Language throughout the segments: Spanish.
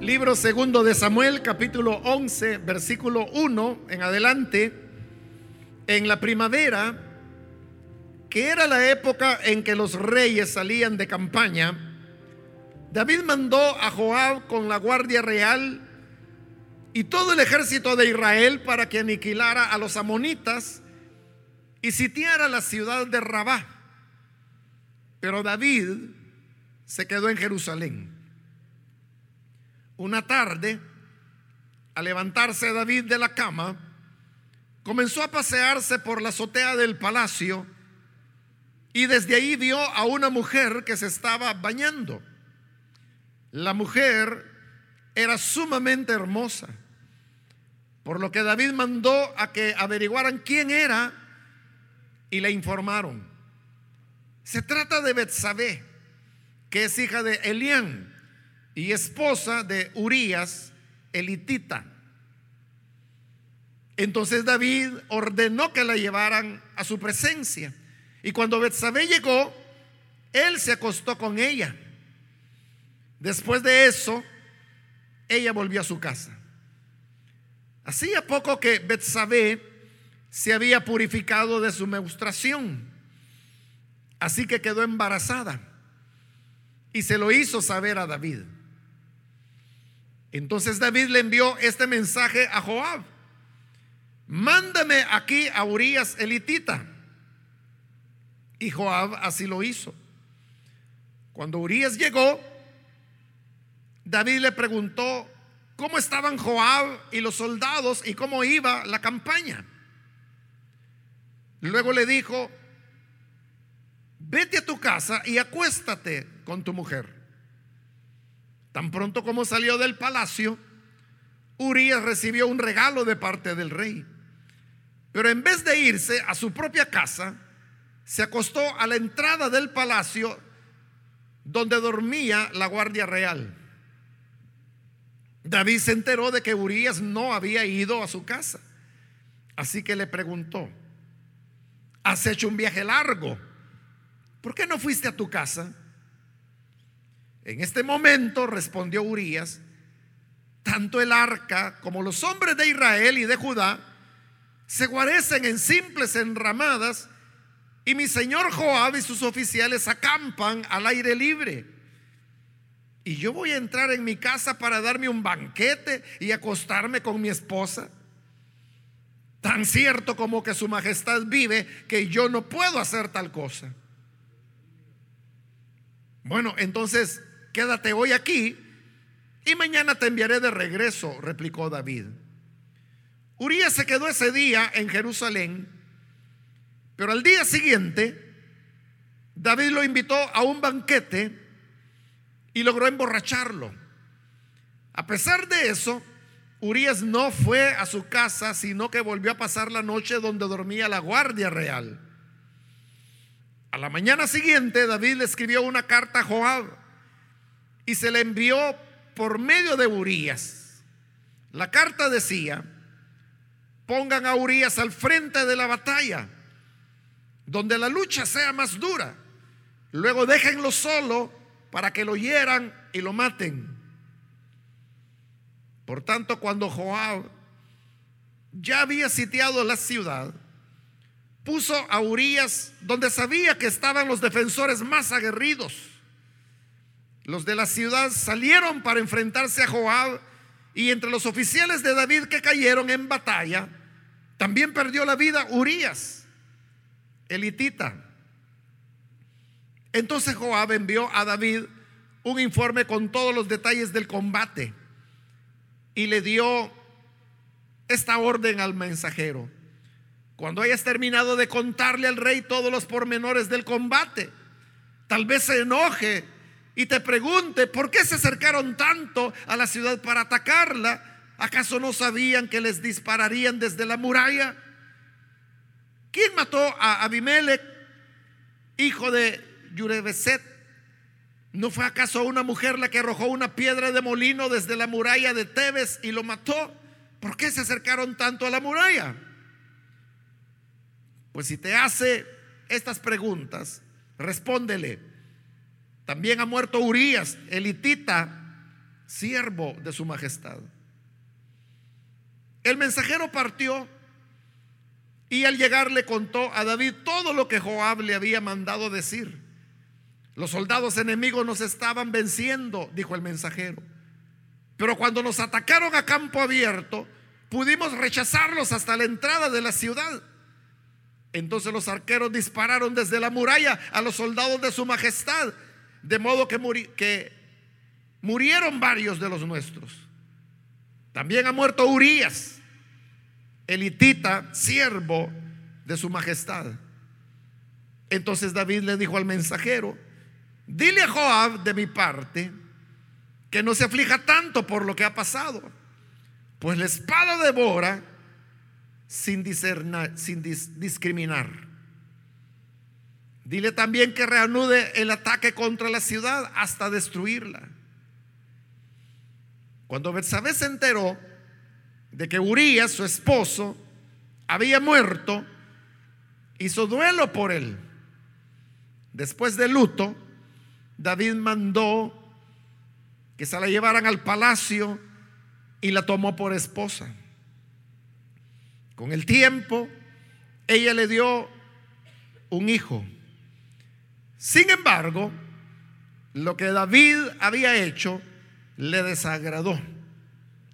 Libro segundo de Samuel, capítulo 11, versículo 1 en adelante, en la primavera, que era la época en que los reyes salían de campaña, David mandó a Joab con la guardia real y todo el ejército de Israel para que aniquilara a los amonitas y sitiara la ciudad de Rabá. Pero David se quedó en Jerusalén. Una tarde, al levantarse David de la cama, comenzó a pasearse por la azotea del palacio y desde ahí vio a una mujer que se estaba bañando. La mujer era sumamente hermosa, por lo que David mandó a que averiguaran quién era y le informaron. Se trata de Betsabé, que es hija de Elián y esposa de Urías, elitita. Entonces David ordenó que la llevaran a su presencia. Y cuando Betsabé llegó, él se acostó con ella. Después de eso, ella volvió a su casa. Hacía poco que Betsabé se había purificado de su menstruación. Así que quedó embarazada y se lo hizo saber a David. Entonces David le envió este mensaje a Joab. Mándame aquí a Urias elitita. Y Joab así lo hizo. Cuando Urias llegó, David le preguntó cómo estaban Joab y los soldados y cómo iba la campaña. Luego le dijo, vete a tu casa y acuéstate con tu mujer. Tan pronto como salió del palacio, Urias recibió un regalo de parte del rey. Pero en vez de irse a su propia casa, se acostó a la entrada del palacio donde dormía la guardia real. David se enteró de que Urias no había ido a su casa. Así que le preguntó, has hecho un viaje largo, ¿por qué no fuiste a tu casa? En este momento respondió Urias, tanto el arca como los hombres de Israel y de Judá se guarecen en simples enramadas y mi señor Joab y sus oficiales acampan al aire libre. Y yo voy a entrar en mi casa para darme un banquete y acostarme con mi esposa. Tan cierto como que su majestad vive que yo no puedo hacer tal cosa. Bueno, entonces quédate hoy aquí y mañana te enviaré de regreso, replicó David. Urias se quedó ese día en Jerusalén, pero al día siguiente David lo invitó a un banquete y logró emborracharlo. A pesar de eso, Urias no fue a su casa, sino que volvió a pasar la noche donde dormía la guardia real. A la mañana siguiente, David le escribió una carta a Joab y se le envió por medio de Urias. La carta decía, pongan a Urias al frente de la batalla, donde la lucha sea más dura. Luego déjenlo solo para que lo hieran y lo maten. Por tanto, cuando Joab ya había sitiado la ciudad, puso a Urias donde sabía que estaban los defensores más aguerridos los de la ciudad salieron para enfrentarse a Joab y entre los oficiales de David que cayeron en batalla, también perdió la vida Urias, elitita. Entonces Joab envió a David un informe con todos los detalles del combate y le dio esta orden al mensajero. Cuando hayas terminado de contarle al rey todos los pormenores del combate, tal vez se enoje y te pregunte, ¿por qué se acercaron tanto a la ciudad para atacarla? ¿Acaso no sabían que les dispararían desde la muralla? ¿Quién mató a Abimelech, hijo de Yurebeset? ¿No fue acaso una mujer la que arrojó una piedra de molino desde la muralla de Tebes y lo mató? ¿Por qué se acercaron tanto a la muralla? Pues si te hace estas preguntas, respóndele. También ha muerto Urias, elitita, siervo de su majestad. El mensajero partió y al llegar le contó a David todo lo que Joab le había mandado decir. Los soldados enemigos nos estaban venciendo, dijo el mensajero. Pero cuando nos atacaron a campo abierto, pudimos rechazarlos hasta la entrada de la ciudad. Entonces los arqueros dispararon desde la muralla a los soldados de su majestad, de modo que, que murieron varios de los nuestros. También ha muerto Urias elitita, siervo de su majestad. Entonces David le dijo al mensajero, dile a Joab de mi parte que no se aflija tanto por lo que ha pasado, pues la espada devora sin, sin discriminar. Dile también que reanude el ataque contra la ciudad hasta destruirla. Cuando Betsabé se enteró de que Urias, su esposo, había muerto, hizo duelo por él. Después del luto, David mandó que se la llevaran al palacio y la tomó por esposa. Con el tiempo, ella le dio un hijo. Sin embargo, lo que David había hecho le desagradó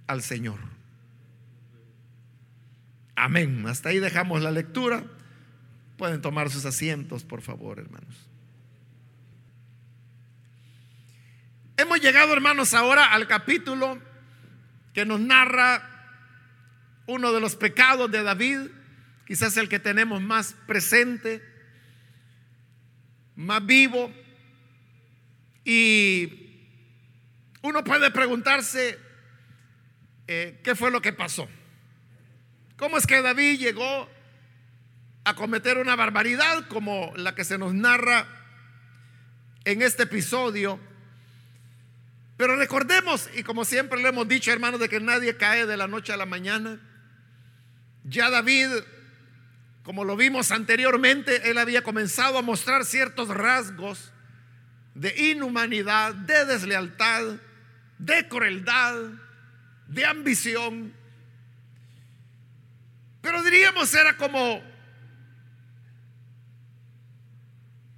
al Señor. Amén. Hasta ahí dejamos la lectura. Pueden tomar sus asientos, por favor, hermanos. Hemos llegado, hermanos, ahora al capítulo que nos narra uno de los pecados de David, quizás el que tenemos más presente, más vivo. Y uno puede preguntarse eh, qué fue lo que pasó. ¿Cómo es que David llegó a cometer una barbaridad como la que se nos narra en este episodio? Pero recordemos, y como siempre le hemos dicho, hermanos, de que nadie cae de la noche a la mañana. Ya David, como lo vimos anteriormente, él había comenzado a mostrar ciertos rasgos de inhumanidad, de deslealtad, de crueldad, de ambición. Pero diríamos era como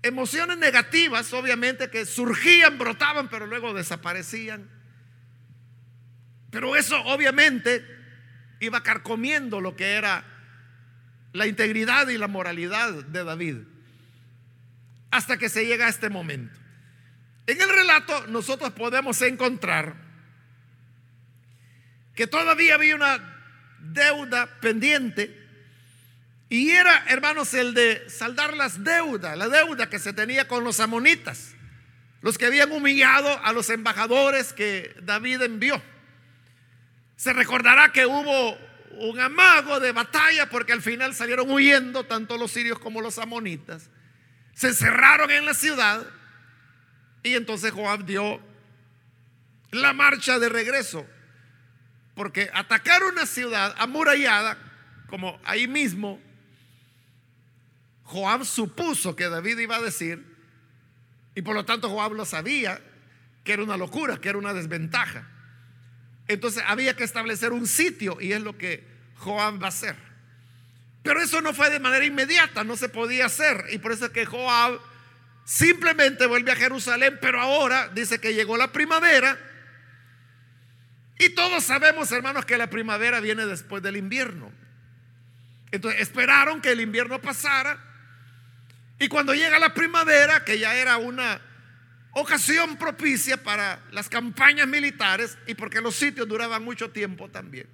emociones negativas, obviamente, que surgían, brotaban, pero luego desaparecían. Pero eso obviamente iba carcomiendo lo que era la integridad y la moralidad de David. Hasta que se llega a este momento. En el relato nosotros podemos encontrar que todavía había una deuda pendiente. Y era, hermanos, el de saldar las deudas, la deuda que se tenía con los amonitas, los que habían humillado a los embajadores que David envió. Se recordará que hubo un amago de batalla porque al final salieron huyendo tanto los sirios como los amonitas. Se encerraron en la ciudad y entonces Joab dio la marcha de regreso porque atacar una ciudad amurallada, como ahí mismo, Joab supuso que David iba a decir, y por lo tanto Joab lo sabía, que era una locura, que era una desventaja. Entonces había que establecer un sitio y es lo que Joab va a hacer. Pero eso no fue de manera inmediata, no se podía hacer. Y por eso es que Joab simplemente vuelve a Jerusalén, pero ahora dice que llegó la primavera y todos sabemos, hermanos, que la primavera viene después del invierno. Entonces esperaron que el invierno pasara. Y cuando llega la primavera, que ya era una ocasión propicia para las campañas militares y porque los sitios duraban mucho tiempo también.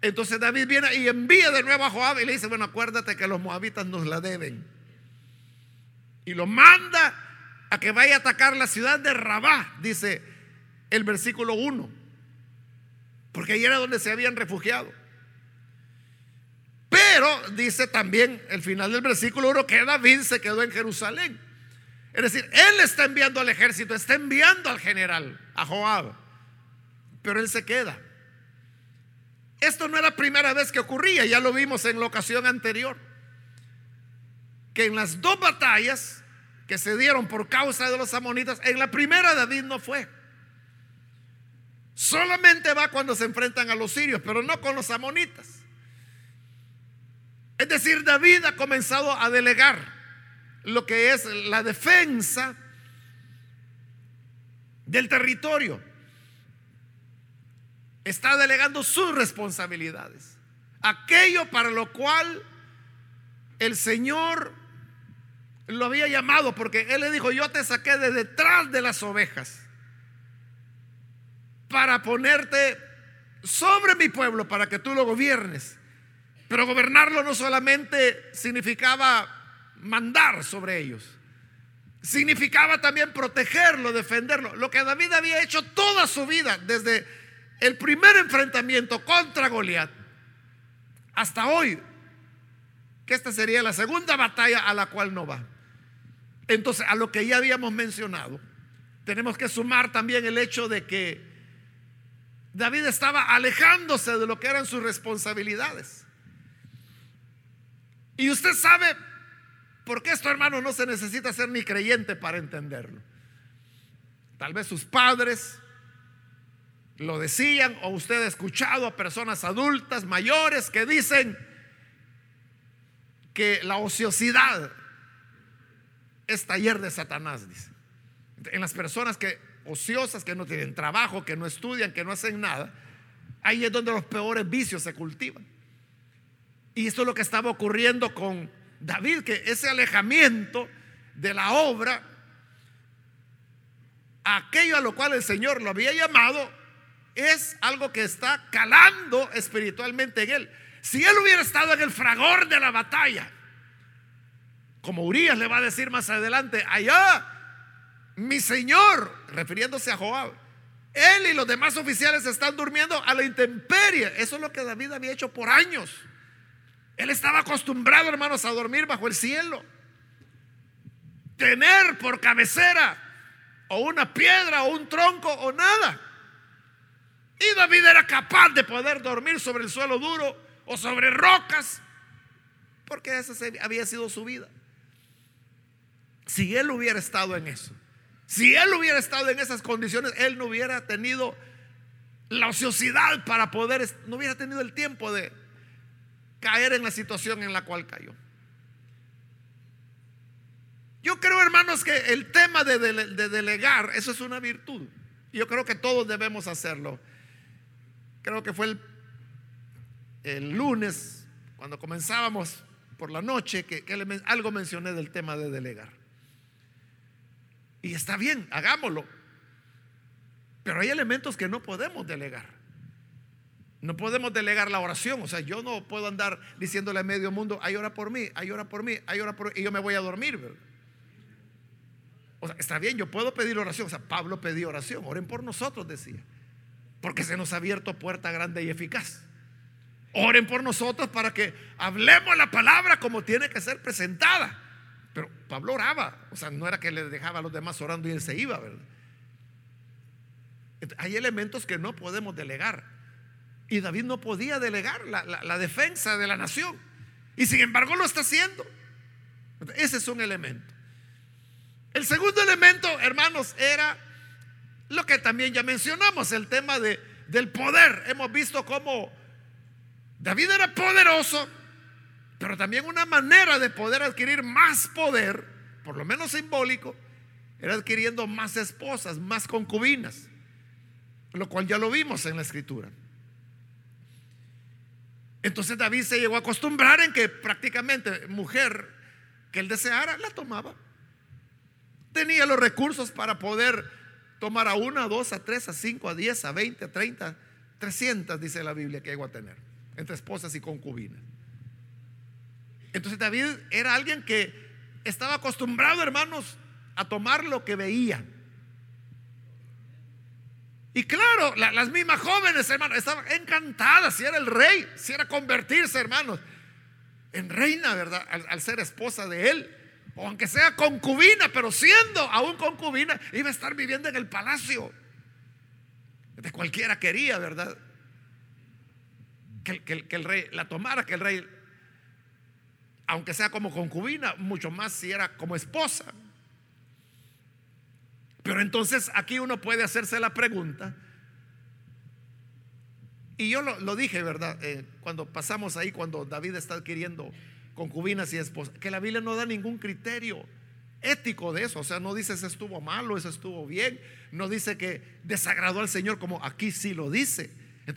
Entonces David viene y envía de nuevo a Joab y le dice, bueno, acuérdate que los moabitas nos la deben. Y lo manda a que vaya a atacar la ciudad de Rabá, dice el versículo 1 porque ahí era donde se habían refugiado. Pero dice también el final del versículo 1 que David se quedó en Jerusalén. Es decir, él está enviando al ejército, está enviando al general, a Joab, pero él se queda. Esto no era la primera vez que ocurría, ya lo vimos en la ocasión anterior, que en las dos batallas que se dieron por causa de los amonitas, en la primera David no fue. Solamente va cuando se enfrentan a los sirios, pero no con los amonitas. Es decir, David ha comenzado a delegar lo que es la defensa del territorio. Está delegando sus responsabilidades. Aquello para lo cual el Señor lo había llamado, porque Él le dijo, yo te saqué de detrás de las ovejas para ponerte sobre mi pueblo, para que tú lo gobiernes. Pero gobernarlo no solamente significaba mandar sobre ellos, significaba también protegerlo, defenderlo. Lo que David había hecho toda su vida, desde el primer enfrentamiento contra Goliat hasta hoy, que esta sería la segunda batalla a la cual no va. Entonces, a lo que ya habíamos mencionado, tenemos que sumar también el hecho de que David estaba alejándose de lo que eran sus responsabilidades. Y usted sabe por qué esto, hermano, no se necesita ser ni creyente para entenderlo. Tal vez sus padres lo decían o usted ha escuchado a personas adultas, mayores, que dicen que la ociosidad es taller de Satanás, dice. En las personas que ociosas, que no tienen trabajo, que no estudian, que no hacen nada, ahí es donde los peores vicios se cultivan. Y esto es lo que estaba ocurriendo con David, que ese alejamiento de la obra, aquello a lo cual el Señor lo había llamado, es algo que está calando espiritualmente en él. Si él hubiera estado en el fragor de la batalla, como Urias le va a decir más adelante, allá, mi señor, refiriéndose a Joab, él y los demás oficiales están durmiendo a la intemperie. Eso es lo que David había hecho por años. Él estaba acostumbrado, hermanos, a dormir bajo el cielo. Tener por cabecera o una piedra o un tronco o nada. Y David era capaz de poder dormir sobre el suelo duro o sobre rocas, porque esa había sido su vida. Si él hubiera estado en eso, si él hubiera estado en esas condiciones, él no hubiera tenido la ociosidad para poder, no hubiera tenido el tiempo de caer en la situación en la cual cayó. Yo creo, hermanos, que el tema de, delegar, eso es una virtud. Yo creo que todos debemos hacerlo. Creo que fue el, lunes, cuando comenzábamos por la noche, que, que algo mencioné del tema de delegar. Y está bien, hagámoslo. Pero hay elementos que no podemos delegar. No podemos delegar la oración. O sea, yo no puedo andar diciéndole a medio mundo, hay hora por mí, hay hora por mí, hay hora por mí, y yo me voy a dormir. O sea, está bien, yo puedo pedir oración. O sea, Pablo pedía oración. Oren por nosotros, decía. Porque se nos ha abierto puerta grande y eficaz. Oren por nosotros para que hablemos la palabra como tiene que ser presentada. Pero Pablo oraba. O sea, no era que le dejaba a los demás orando y él se iba, ¿verdad? Hay elementos que no podemos delegar. Y David no podía delegar la, defensa de la nación. Y sin embargo lo está haciendo. Ese es un elemento. El segundo elemento, hermanos, era lo que también ya mencionamos, el tema de, del poder. Hemos visto cómo David era poderoso, pero también una manera de poder adquirir más poder, por lo menos simbólico, era adquiriendo más esposas, más concubinas, lo cual ya lo vimos en la escritura. Entonces David se llegó a acostumbrar en que prácticamente mujer que él deseara la tomaba. Tenía los recursos para poder tomar a una, a dos, a tres, a cinco, a diez, a veinte, a treinta, trescientas, dice la Biblia que llegó a tener, entre esposas y concubinas. Entonces David era alguien que estaba acostumbrado, hermanos, a tomar lo que veía. Y claro, las mismas jóvenes, hermanos, estaban encantadas si era el rey, si era convertirse, hermanos, en reina, ¿verdad? Al, ser esposa de él. O aunque sea concubina, pero siendo aún concubina, iba a estar viviendo en el palacio. De cualquiera quería, ¿verdad? Que, que el rey la tomara, que el rey, aunque sea como concubina, mucho más si era como esposa. Pero entonces aquí uno puede hacerse la pregunta, Y yo lo, dije, ¿verdad? Eh, cuando pasamos ahí, cuando David está adquiriendo concubinas y esposas, que la Biblia no da ningún criterio ético de eso. O sea, no dice eso estuvo malo, eso estuvo bien. No dice que desagradó al Señor como aquí sí lo dice.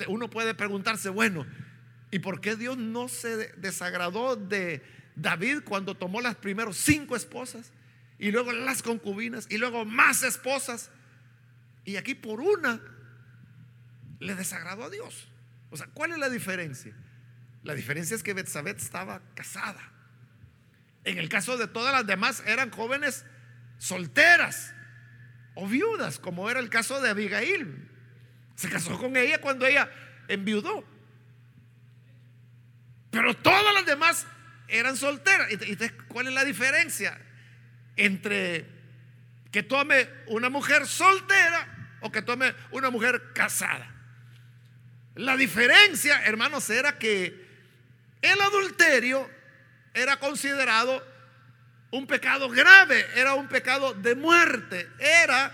Uno puede preguntarse, bueno, ¿y por qué Dios no se desagradó de David cuando tomó las primeros cinco esposas? Y luego las concubinas y luego más esposas. Y aquí por una le desagradó a Dios. O sea, ¿cuál es la diferencia? La diferencia es que Betsabé estaba casada. En el caso de todas las demás eran jóvenes solteras o viudas, como era el caso de Abigail. Se casó con ella cuando ella enviudó. Pero todas las demás eran solteras. ¿Y cuál es la diferencia entre que tome una mujer soltera o que tome una mujer casada? La diferencia, hermanos, era que el adulterio era considerado un pecado grave, era un pecado de muerte, era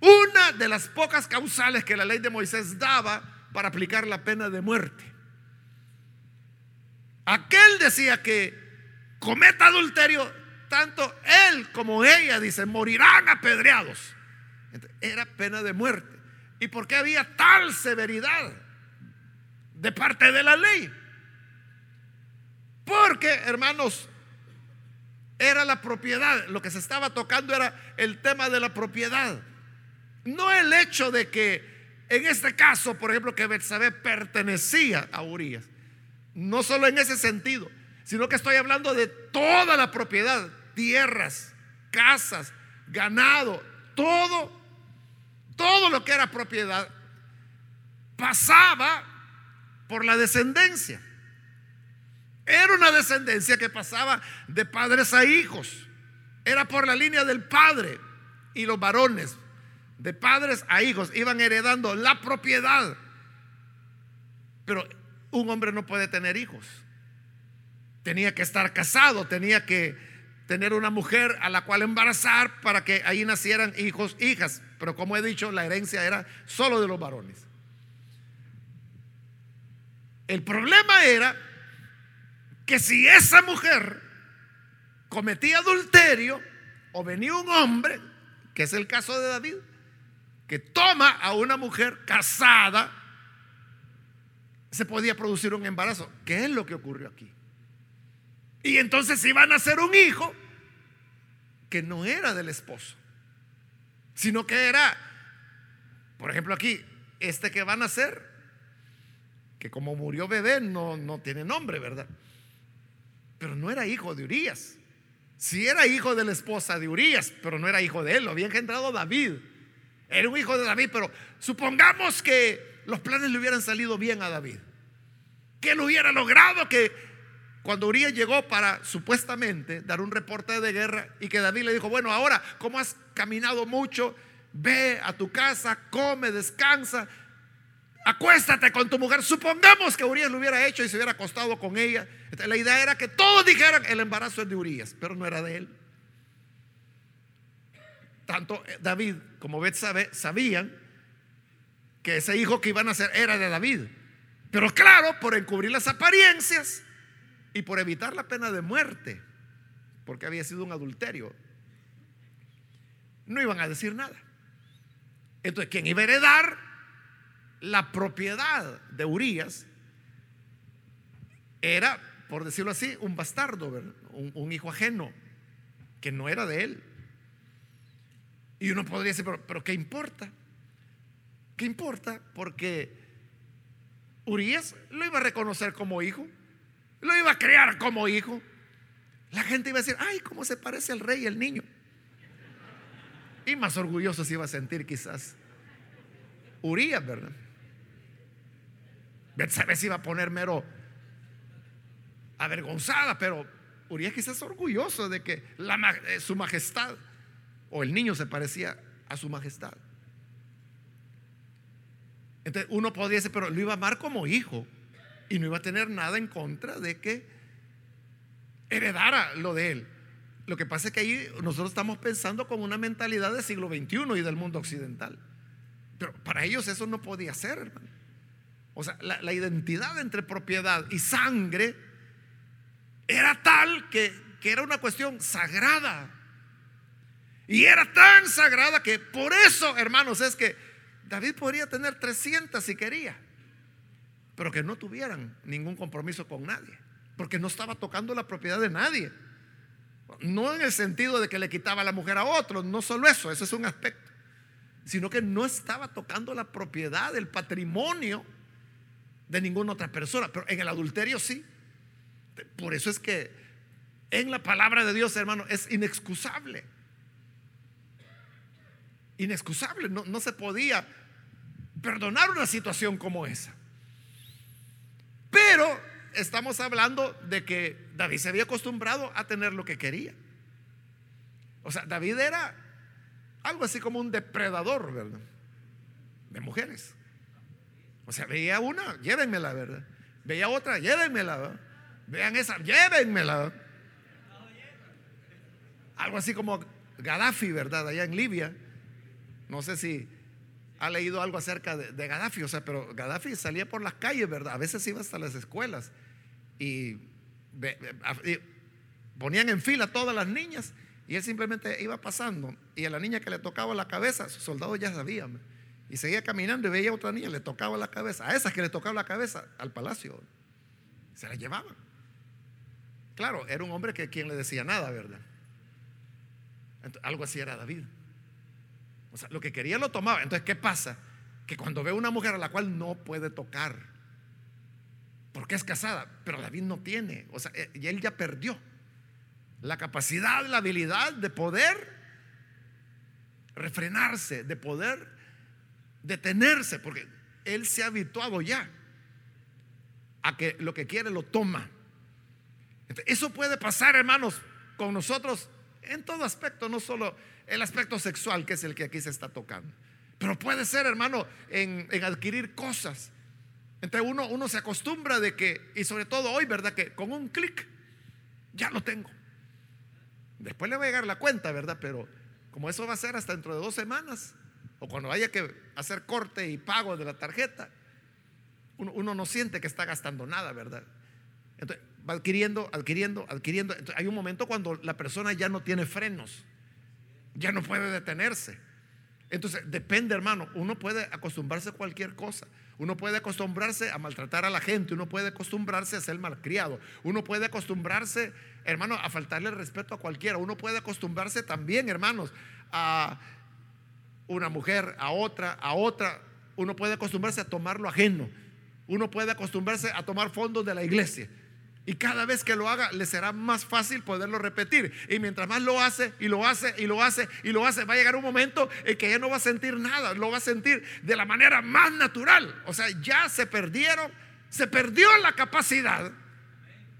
una de las pocas causales que la ley de Moisés daba para aplicar la pena de muerte. Aquel decía que cometa adulterio, tanto él como ella, dice, morirán apedreados. Era pena de muerte. ¿Y por qué había tal severidad de parte de la ley? Porque, hermanos, era la propiedad. Lo que se estaba tocando era el tema de la propiedad. No el hecho de que, en este caso, por ejemplo, que Betsabé pertenecía a Urias. No solo en ese sentido, sino que estoy hablando de toda la propiedad, tierras, casas, ganado, todo todo lo que era propiedad pasaba por la descendencia. Era una descendencia que pasaba de padres a hijos. Era por la línea del padre y los varones, de padres a hijos, iban heredando la propiedad. Pero un hombre no puede tener hijos. Tenía que estar casado, tenía que tener una mujer a la cual embarazar para que ahí nacieran hijos, hijas. Pero como he dicho, la herencia era solo de los varones. El problema era que si esa mujer cometía adulterio o venía un hombre, que es el caso de David, que toma a una mujer casada, se podía producir un embarazo. ¿Qué es lo que ocurrió aquí? Y entonces iban a nacer un hijo que no era del esposo, sino que era, por ejemplo aquí, este que van a nacer, que como murió bebé no, no tiene nombre, ¿verdad? Pero no era hijo de Urias. Si era hijo de la esposa de Urias, pero no era hijo de él, lo había engendrado David. Era un hijo de David, pero supongamos que los planes le hubieran salido bien a David. Que él hubiera logrado que cuando Urias llegó para supuestamente dar un reporte de guerra y que David le dijo, bueno, ahora, como has caminado mucho, ve a tu casa, come, descansa, acuéstate con tu mujer. Supongamos que Urias lo hubiera hecho y se hubiera acostado con ella. la idea era que todos dijeran el embarazo es de Urias, pero no era de él. Tanto David como Betsabé sabían que ese hijo que iban a nacer era de David. Pero claro, por encubrir las apariencias, y por evitar la pena de muerte, porque había sido un adulterio, no iban a decir nada. Entonces, quien iba a heredar la propiedad de Urias era, por decirlo así, un bastardo, un, hijo ajeno, que no era de él. Y uno podría decir, pero, pero ¿qué importa? ¿Qué importa? Porque Urias lo iba a reconocer como hijo. Lo iba a crear como hijo. La gente iba a decir, ay, ¿cómo se parece al rey el niño? Y más orgulloso se iba a sentir quizás Urias, ¿verdad? Betsabé se iba a poner mero avergonzada, pero Urias quizás orgulloso de que eh, su majestad o el niño se parecía a su majestad. Entonces uno podría decir, pero lo iba a amar como hijo y no iba a tener nada en contra de que heredara lo de él. Lo que pasa es que ahí nosotros estamos pensando con una mentalidad del siglo XXI y del mundo occidental. Pero para ellos eso no podía ser, hermano. O sea, la, la identidad entre propiedad y sangre era tal que, que era una cuestión sagrada. Y era tan sagrada que por eso, hermanos, es que David podría tener 300 si quería, pero que no tuvieran ningún compromiso con nadie, porque no estaba tocando la propiedad de nadie. No en el sentido de que le quitaba la mujer a otro, no solo eso, ese es un aspecto, sino que no estaba tocando la propiedad, el patrimonio de ninguna otra persona, pero en el adulterio sí. Por eso es que en la palabra de Dios, hermano, es inexcusable. Inexcusable, no, no se podía perdonar una situación como esa. Pero estamos hablando de que David se había acostumbrado a tener lo que quería. O sea, David era algo así como un depredador, ¿verdad? De mujeres. O sea, veía una, llévenmela, ¿verdad? Veía otra, llévenmela, ¿verdad? Vean esa, llévenmela. Algo así como Gaddafi, ¿verdad? Allá en Libia. No sé si ha leído algo acerca de, Gaddafi, o sea, pero Gaddafi salía por las calles, ¿verdad? A veces iba hasta las escuelas y, ponían en fila todas las niñas y él simplemente iba pasando y a la niña que le tocaba la cabeza, sus soldados ya sabían. Y seguía caminando y veía a otra niña, le tocaba la cabeza, a esas que le tocaba la cabeza, al palacio. Se la llevaban. Claro, era un hombre que quien le decía nada, ¿verdad? algo así era David. O sea, lo que quería lo tomaba. Entonces, ¿qué pasa? Que cuando ve una mujer a la cual no puede tocar, porque es casada, pero David no tiene, o sea, eh, y él ya perdió la capacidad, la habilidad de poder refrenarse, de poder detenerse, porque él se ha habituado ya a que lo que quiere lo toma. eso puede pasar, hermanos, con nosotros en todo aspecto, no solo el aspecto sexual, que es el que aquí se está tocando. Pero puede ser, hermano, en, adquirir cosas. Entonces uno, uno se acostumbra de que, y sobre todo hoy, ¿verdad? Que con un clic ya lo tengo. Después le va a llegar la cuenta, ¿verdad? Pero como eso va a ser hasta dentro de dos semanas, o cuando haya que hacer corte y pago de la tarjeta, uno, uno no siente que está gastando nada, ¿verdad? Entonces va adquiriendo, adquiriendo, adquiriendo. Entonces, hay un momento cuando la persona ya no tiene frenos ya no puede detenerse. Entonces, depende, hermano, uno puede acostumbrarse a cualquier cosa. Uno puede acostumbrarse a maltratar a la gente, uno puede acostumbrarse a ser malcriado, uno puede acostumbrarse, hermano, a faltarle respeto a cualquiera, uno puede acostumbrarse también, hermanos, a una mujer, a otra, a otra, uno puede acostumbrarse a tomar lo ajeno, uno puede acostumbrarse a tomar fondos de la iglesia. Y cada vez que lo haga, le será más fácil poderlo repetir. Y mientras más lo hace y lo hace y lo hace y lo hace, va a llegar un momento en que ya no va a sentir nada, lo va a sentir de la manera más natural. O sea, ya se perdieron, se perdió la capacidad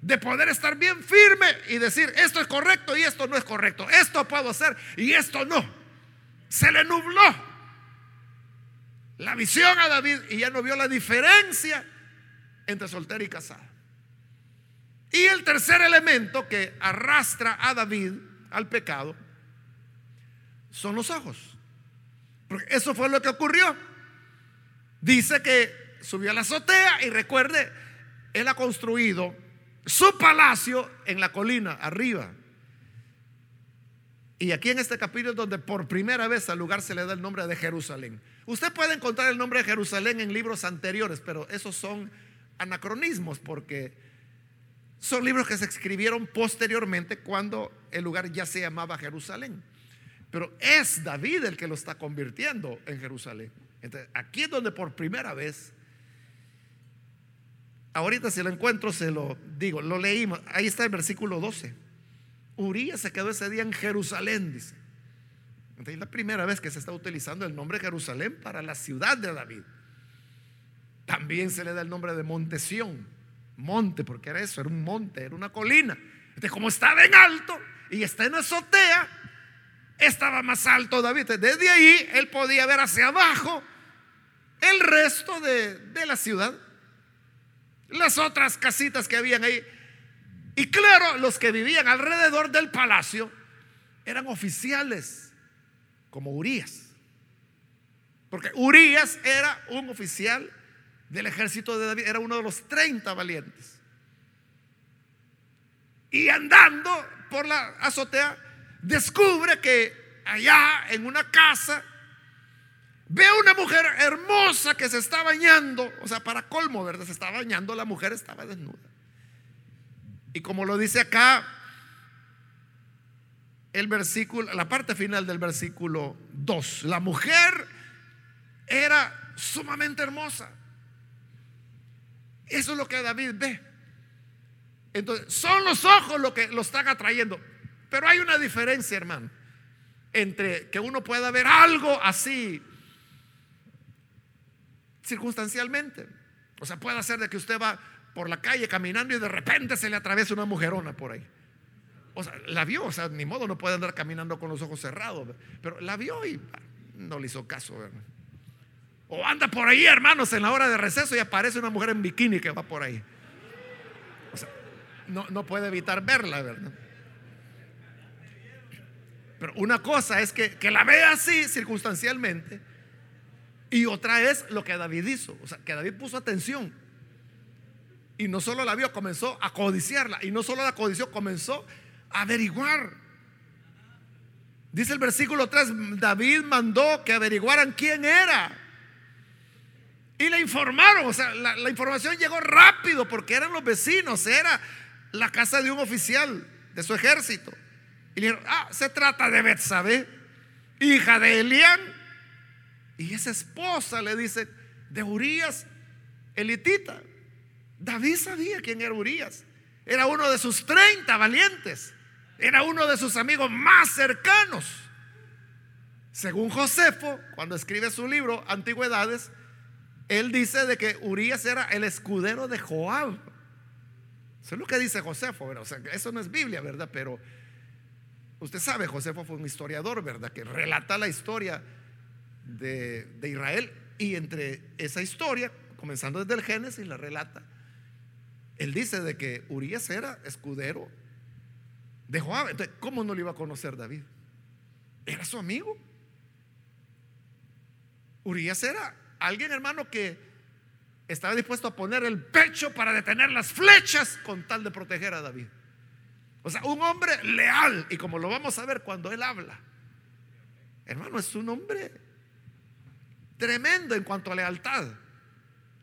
de poder estar bien firme y decir, esto es correcto y esto no es correcto, esto puedo hacer y esto no. Se le nubló la visión a David y ya no vio la diferencia entre soltero y casado. Y el tercer elemento que arrastra a David al pecado son los ojos. Porque eso fue lo que ocurrió. Dice que subió a la azotea y recuerde, él ha construido su palacio en la colina, arriba. Y aquí en este capítulo es donde por primera vez al lugar se le da el nombre de Jerusalén. Usted puede encontrar el nombre de Jerusalén en libros anteriores, pero esos son anacronismos porque son libros que se escribieron posteriormente cuando el lugar ya se llamaba Jerusalén. Pero es David el que lo está convirtiendo en Jerusalén. Entonces, aquí es donde por primera vez, ahorita si lo encuentro se lo digo, lo leímos, ahí está el versículo 12. Urias se quedó ese día en Jerusalén, dice. Entonces, es la primera vez que se está utilizando el nombre Jerusalén para la ciudad de David. También se le da el nombre de Montesión monte, porque era eso, era un monte, era una colina. Entonces, como estaba en alto y está en azotea, estaba más alto David. Desde ahí él podía ver hacia abajo el resto de, de la ciudad, las otras casitas que habían ahí. Y claro, los que vivían alrededor del palacio eran oficiales, como Urias. Porque Urias era un oficial del ejército de David, era uno de los 30 valientes. Y andando por la azotea, descubre que allá en una casa ve una mujer hermosa que se está bañando, o sea, para colmo, ¿verdad? Se está bañando, la mujer estaba desnuda. Y como lo dice acá, el versículo, la parte final del versículo 2, la mujer era sumamente hermosa. Eso es lo que David ve. Entonces, son los ojos lo que lo están atrayendo. Pero hay una diferencia, hermano, entre que uno pueda ver algo así circunstancialmente. O sea, puede ser de que usted va por la calle caminando y de repente se le atraviesa una mujerona por ahí. O sea, la vio, o sea, ni modo no puede andar caminando con los ojos cerrados, pero la vio y no le hizo caso, O anda por ahí, hermanos, en la hora de receso y aparece una mujer en bikini que va por ahí. O sea, no, no puede evitar verla, ¿verdad? Pero una cosa es que, que la vea así circunstancialmente y otra es lo que David hizo. O sea, que David puso atención. Y no solo la vio, comenzó a codiciarla. Y no solo la codició, comenzó averiguar. Dice el versículo 3, David mandó que averiguaran quién era. Y le informaron, o sea, la, información llegó rápido porque eran los vecinos, era la casa de un oficial de su ejército. Y le dijeron, ah, se trata de Betsabé, hija de Elián. Y esa esposa le dice, de Urias, elitita. David sabía quién era Urias. Era uno de sus 30 valientes. Era uno de sus amigos más cercanos. Según Josefo, cuando escribe su libro Antigüedades, él dice de que Urias era el escudero de Joab. Eso es lo que dice Josefo, O sea, eso no es Biblia, ¿verdad? Pero usted sabe, Josefo fue un historiador, ¿verdad? Que relata la historia de, de Israel y entre esa historia, comenzando desde el Génesis, la relata. Él dice de que Urias era escudero de Joab. Entonces, ¿cómo no lo iba a conocer David? Era su amigo. Urias era alguien, hermano, que estaba dispuesto a poner el pecho para detener las flechas con tal de proteger a David. O sea, un hombre leal. Y como lo vamos a ver cuando él habla, hermano, es un hombre tremendo en cuanto a lealtad,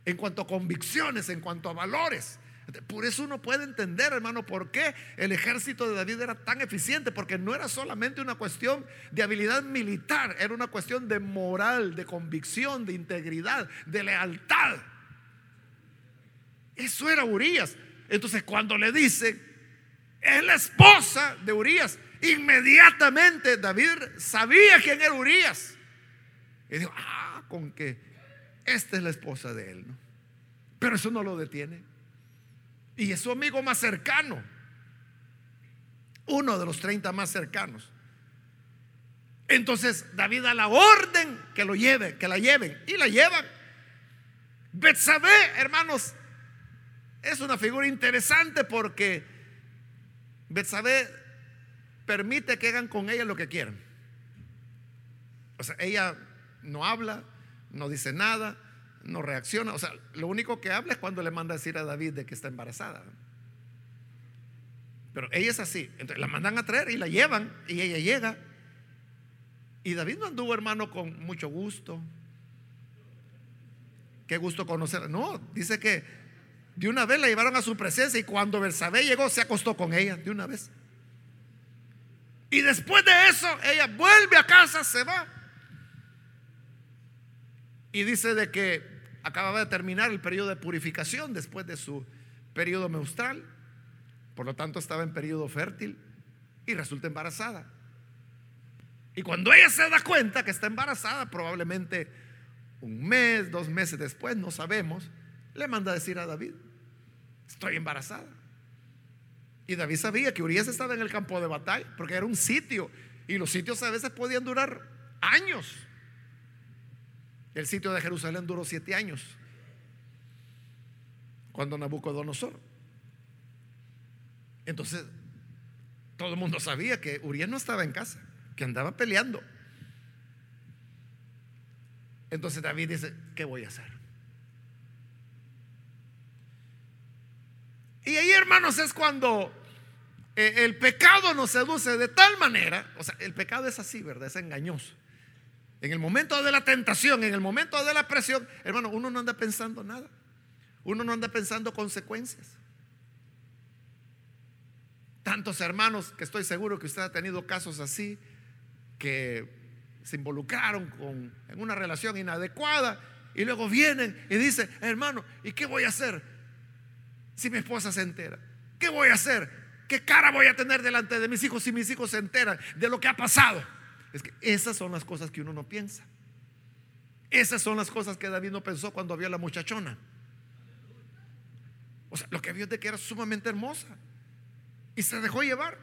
en cuanto a convicciones, en cuanto a valores. Por eso uno puede entender, hermano, por qué el ejército de David era tan eficiente, porque no era solamente una cuestión de habilidad militar, era una cuestión de moral, de convicción, de integridad, de lealtad. Eso era Urias. Entonces, cuando le dice, es la esposa de Urias, inmediatamente David sabía quién era Urias. Y dijo, ah, con que esta es la esposa de él, ¿no? Pero eso no lo detiene. Y es su amigo más cercano. Uno de los 30 más cercanos. Entonces David da la orden que lo lleven, que la lleven. Y la llevan. Betsabé, hermanos, es una figura interesante porque Betsabé permite que hagan con ella lo que quieran. O sea, ella no habla, no dice nada, no reacciona. O sea, lo único que habla es cuando le manda a decir a David de que está embarazada. Pero ella es así. Entonces la mandan a traer y la llevan y ella llega. Y David no anduvo, hermano, con mucho gusto. Qué gusto conocer. No, dice que de una vez la llevaron a su presencia y cuando Bersabé llegó se acostó con ella de una vez. Y después de eso, ella vuelve a casa, se va. Y dice de que acababa de terminar el periodo de purificación después de su periodo menstrual. Por lo tanto, estaba en periodo fértil y resulta embarazada. Y cuando ella se da cuenta que está embarazada, probablemente un mes, dos meses después, no sabemos, le manda a decir a David, estoy embarazada. Y David sabía que Urias estaba en el campo de batalla, porque era un sitio, y los sitios a veces podían durar años. El sitio de Jerusalén duró siete años, cuando Nabucodonosor. Entonces, todo el mundo sabía que Urias no estaba en casa, que andaba peleando. Entonces David dice, ¿qué voy a hacer? Y ahí, hermanos, es cuando eh, el pecado nos seduce de tal manera, o sea, el pecado es así, ¿verdad? Es engañoso. En el momento de la tentación, en el momento de la presión, hermano, uno no anda pensando nada. Uno no anda pensando consecuencias. Tantos hermanos que estoy seguro que usted ha tenido casos así, que se involucraron con, en una relación inadecuada y luego vienen y dicen, hermano, ¿y qué voy a hacer si mi esposa se entera? ¿Qué voy a hacer? ¿Qué cara voy a tener delante de mis hijos si mis hijos se enteran de lo que ha pasado? Es que esas son las cosas que uno no piensa. Esas son las cosas que David no pensó cuando vio a la muchachona. O sea, lo que vio de que era sumamente hermosa. Y se dejó llevar.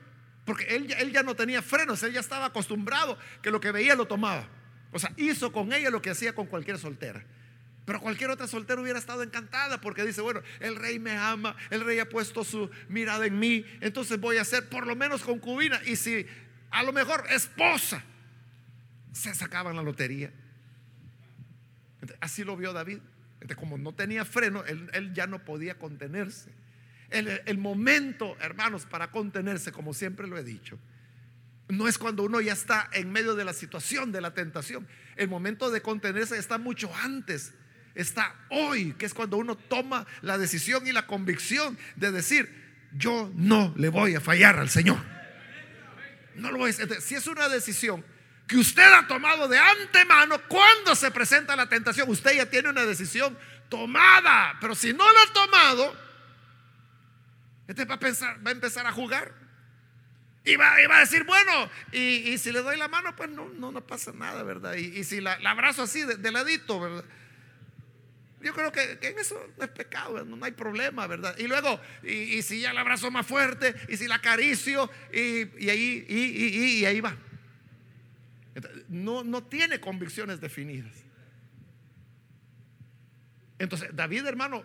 Porque él, él ya no tenía frenos, él ya estaba acostumbrado que lo que veía lo tomaba. O sea, hizo con ella lo que hacía con cualquier soltera. Pero cualquier otra soltera hubiera estado encantada porque dice, bueno, el rey me ama, el rey ha puesto su mirada en mí, entonces voy a ser por lo menos concubina y si a lo mejor esposa, se sacaban la lotería. Así lo vio David. como no tenía freno, él, ya no podía contenerse. el momento, hermanos, para contenerse, como siempre lo he dicho, no es cuando uno ya está en medio de la situación, de la tentación. El momento de contenerse está mucho antes está hoy, que es cuando uno toma la decisión y la convicción de decir, yo no le voy a fallar al Señor. No lo a Si es una decisión que usted ha tomado de antemano, cuando se presenta la tentación, usted ya tiene una decisión tomada. Pero si no la ha tomado, este va a, pensar, va a empezar a jugar. Y va, a decir, bueno, y, si le doy la mano, pues no, no, no pasa nada, ¿verdad? Y, si la, abrazo así de ladito, ¿verdad? Yo creo que, en eso no es pecado, no, hay problema, ¿verdad? Y luego, y, si ya la abrazo más fuerte, y si la acaricio, y, ahí, y, ahí va. No, no tiene convicciones definidas. Entonces, David, hermano,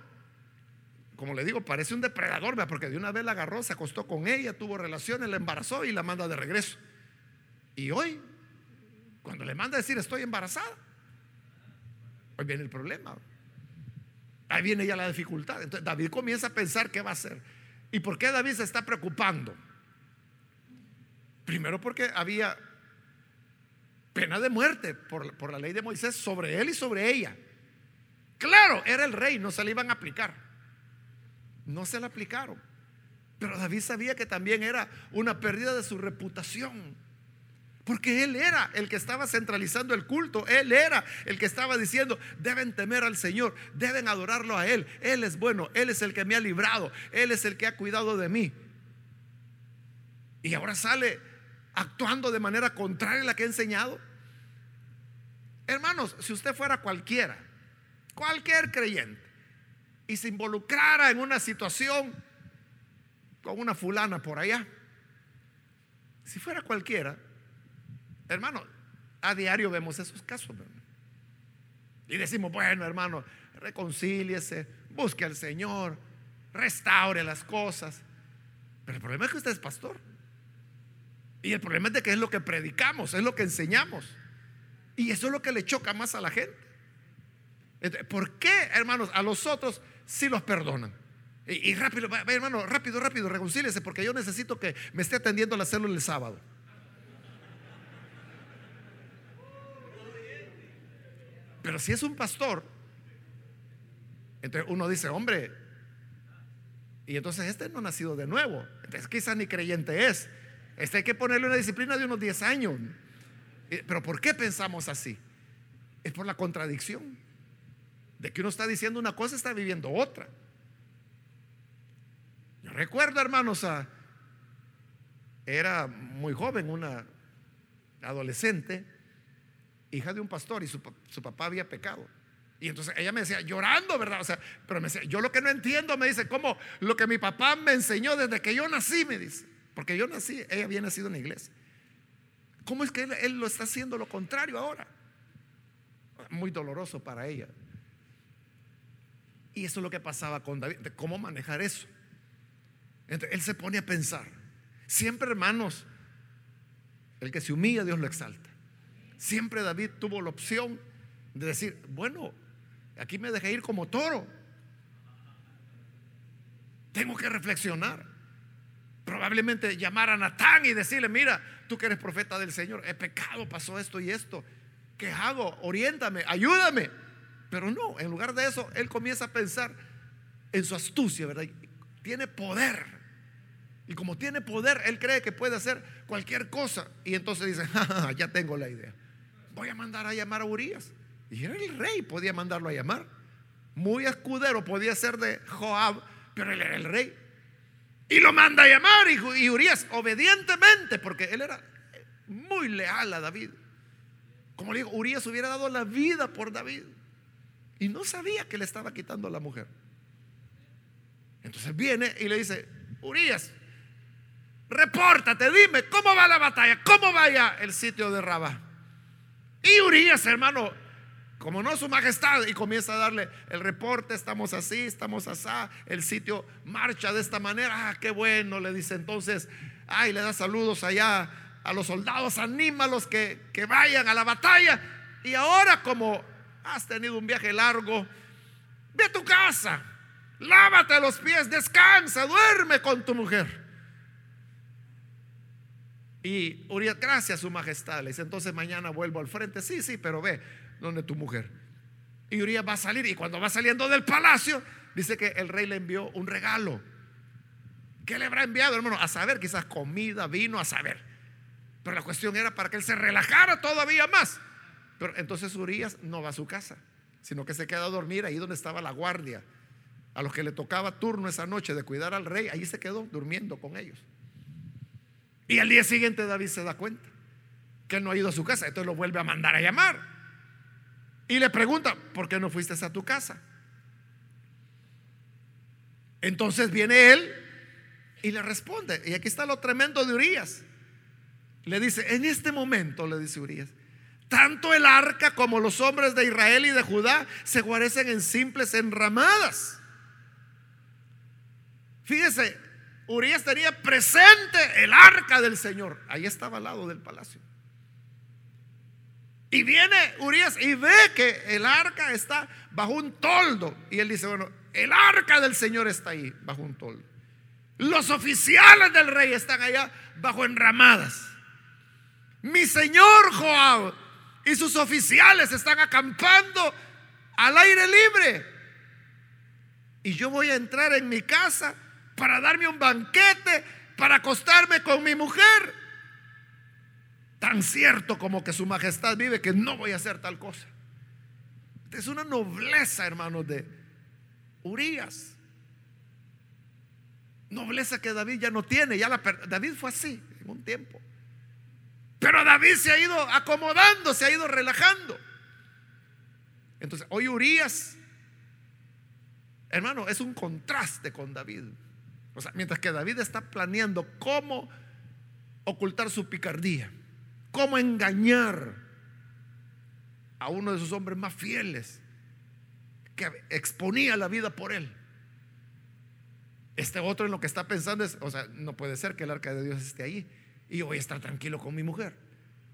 como le digo, parece un depredador, porque de una vez la agarró, se acostó con ella, tuvo relaciones, la embarazó y la manda de regreso. Y hoy, cuando le manda a decir estoy embarazada, hoy viene el problema. Ahí viene ya la dificultad. Entonces David comienza a pensar qué va a hacer. ¿Y por qué David se está preocupando? Primero porque había pena de muerte por, por, la ley de Moisés sobre él y sobre ella. Claro, era el rey, no se le iban a aplicar. No se le aplicaron. Pero David sabía que también era una pérdida de su reputación. Porque Él era el que estaba centralizando el culto. Él era el que estaba diciendo, deben temer al Señor, deben adorarlo a Él. Él es bueno, Él es el que me ha librado, Él es el que ha cuidado de mí. Y ahora sale actuando de manera contraria a la que ha enseñado. Hermanos, si usted fuera cualquiera, cualquier creyente, y se involucrara en una situación con una fulana por allá, si fuera cualquiera, Hermano, a diario vemos esos casos. Y decimos, bueno, hermano, reconcíliese, busque al Señor, restaure las cosas. Pero el problema es que usted es pastor. Y el problema es de que es lo que predicamos, es lo que enseñamos. Y eso es lo que le choca más a la gente. ¿Por qué, hermanos, a los otros sí los perdonan? Y, rápido, hermano, rápido, rápido, reconcíliese porque yo necesito que me esté atendiendo la célula el sábado. Pero si es un pastor, entonces uno dice, hombre, y entonces este no ha nacido de nuevo. Entonces quizás ni creyente es. Este hay que ponerle una disciplina de unos 10 años. Eh, pero ¿por qué pensamos así? Es por la contradicción. De que uno está diciendo una cosa, está viviendo otra. Yo recuerdo, hermanos, era muy joven, una adolescente hija de un pastor y su, papá había pecado. Y entonces ella me decía, llorando, ¿verdad? O sea, pero me decía, yo lo que no entiendo, me dice, ¿cómo lo que mi papá me enseñó desde que yo nací, me dice, porque yo nací, ella había nacido en la iglesia. ¿Cómo es que él, lo está haciendo lo contrario ahora? Muy doloroso para ella. Y eso es lo que pasaba con David, cómo manejar eso. Entonces, él se pone a pensar, siempre hermanos, el que se humilla, Dios lo exalta. Siempre David tuvo la opción de decir, bueno, aquí me dejé ir como toro. tengo que reflexionar. Probablemente llamar a Natán y decirle, mira, tú que eres profeta del Señor, he pecado, pasó esto y esto. ¿Qué hago? Oriéntame, ayúdame. Pero no, en lugar de eso, él comienza a pensar en su astucia, ¿verdad? Tiene poder. Y como tiene poder, él cree que puede hacer cualquier cosa. Y entonces dice, ya tengo la idea. Voy a mandar a llamar a Urias. Y era el rey, podía mandarlo a llamar. Muy escudero podía ser de Joab, pero él era el rey. Y lo manda a llamar y, Urias obedientemente, porque él era muy leal a David. Como le digo, Urias hubiera dado la vida por David. Y no sabía que le estaba quitando a la mujer. Entonces viene y le dice, Urias, repórtate, dime, ¿cómo va la batalla? ¿Cómo vaya el sitio de Rabá? Y Urias, hermano, como no su majestad, y comienza a darle el reporte, estamos así, estamos así, el sitio marcha de esta manera, ah, qué bueno, le dice entonces, ay, le da saludos allá a los soldados, anímalos que, que vayan a la batalla, y ahora como has tenido un viaje largo, ve a tu casa, lávate los pies, descansa, duerme con tu mujer. Y Urias, gracias su majestad, le dice, entonces mañana vuelvo al frente, sí, sí, pero ve, donde tu mujer. Y Urias va a salir y cuando va saliendo del palacio, dice que el rey le envió un regalo. ¿Qué le habrá enviado, hermano? A saber, quizás comida, vino, a saber. Pero la cuestión era para que él se relajara todavía más. Pero entonces Urias no va a su casa, sino que se queda a dormir ahí donde estaba la guardia. A los que le tocaba turno esa noche de cuidar al rey, ahí se quedó durmiendo con ellos. Y al día siguiente David se da cuenta que él no ha ido a su casa, entonces lo vuelve a mandar a llamar. Y le pregunta, ¿por qué no fuiste a tu casa? Entonces viene él y le responde. Y aquí está lo tremendo de Urias. Le dice, en este momento, le dice Urias, tanto el arca como los hombres de Israel y de Judá se guarecen en simples enramadas. Fíjese, Urias tenía presente el arca del Señor. Ahí estaba al lado del palacio. Y viene Urias y ve que el arca está bajo un toldo. Y él dice, bueno, el arca del Señor está ahí, bajo un toldo. Los oficiales del rey están allá bajo enramadas. Mi señor Joab y sus oficiales están acampando al aire libre. Y yo voy a entrar en mi casa para darme un banquete, para acostarme con mi mujer tan cierto como que su majestad vive que no voy a hacer tal cosa. Es una nobleza, hermanos, de Urias. Nobleza que David ya no tiene. Ya David fue así en un tiempo. Pero David se ha ido acomodando, se ha ido relajando. Entonces, hoy Urias, hermano, es un contraste con David. O sea, mientras que David está planeando cómo ocultar su picardía cómo engañar a uno de sus hombres más fieles que exponía la vida por él. Este otro en lo que está pensando es, o sea, no puede ser que el arca de Dios esté ahí y yo voy a estar tranquilo con mi mujer.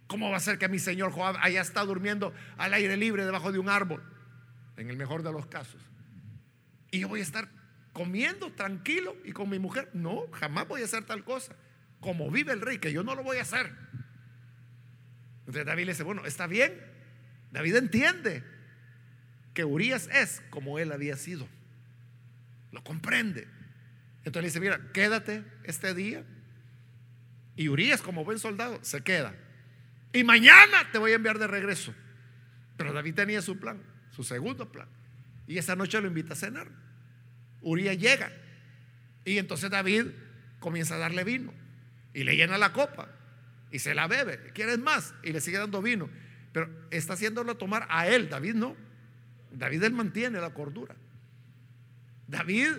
¿Cómo va a ser que mi señor Joab haya estado durmiendo al aire libre debajo de un árbol? En el mejor de los casos. Y yo voy a estar comiendo tranquilo y con mi mujer. No, jamás voy a hacer tal cosa. Como vive el rey, que yo no lo voy a hacer. Entonces David le dice, bueno, está bien. David entiende que Urias es como él había sido. Lo comprende. Entonces le dice, mira, quédate este día. Y Urias, como buen soldado, se queda. Y mañana te voy a enviar de regreso. Pero David tenía su plan, su segundo plan. Y esa noche lo invita a cenar. Urias llega. Y entonces David comienza a darle vino. Y le llena la copa y se la bebe. ¿Quieres más? Y le sigue dando vino. Pero está haciéndolo tomar a él. David no. David él mantiene la cordura. David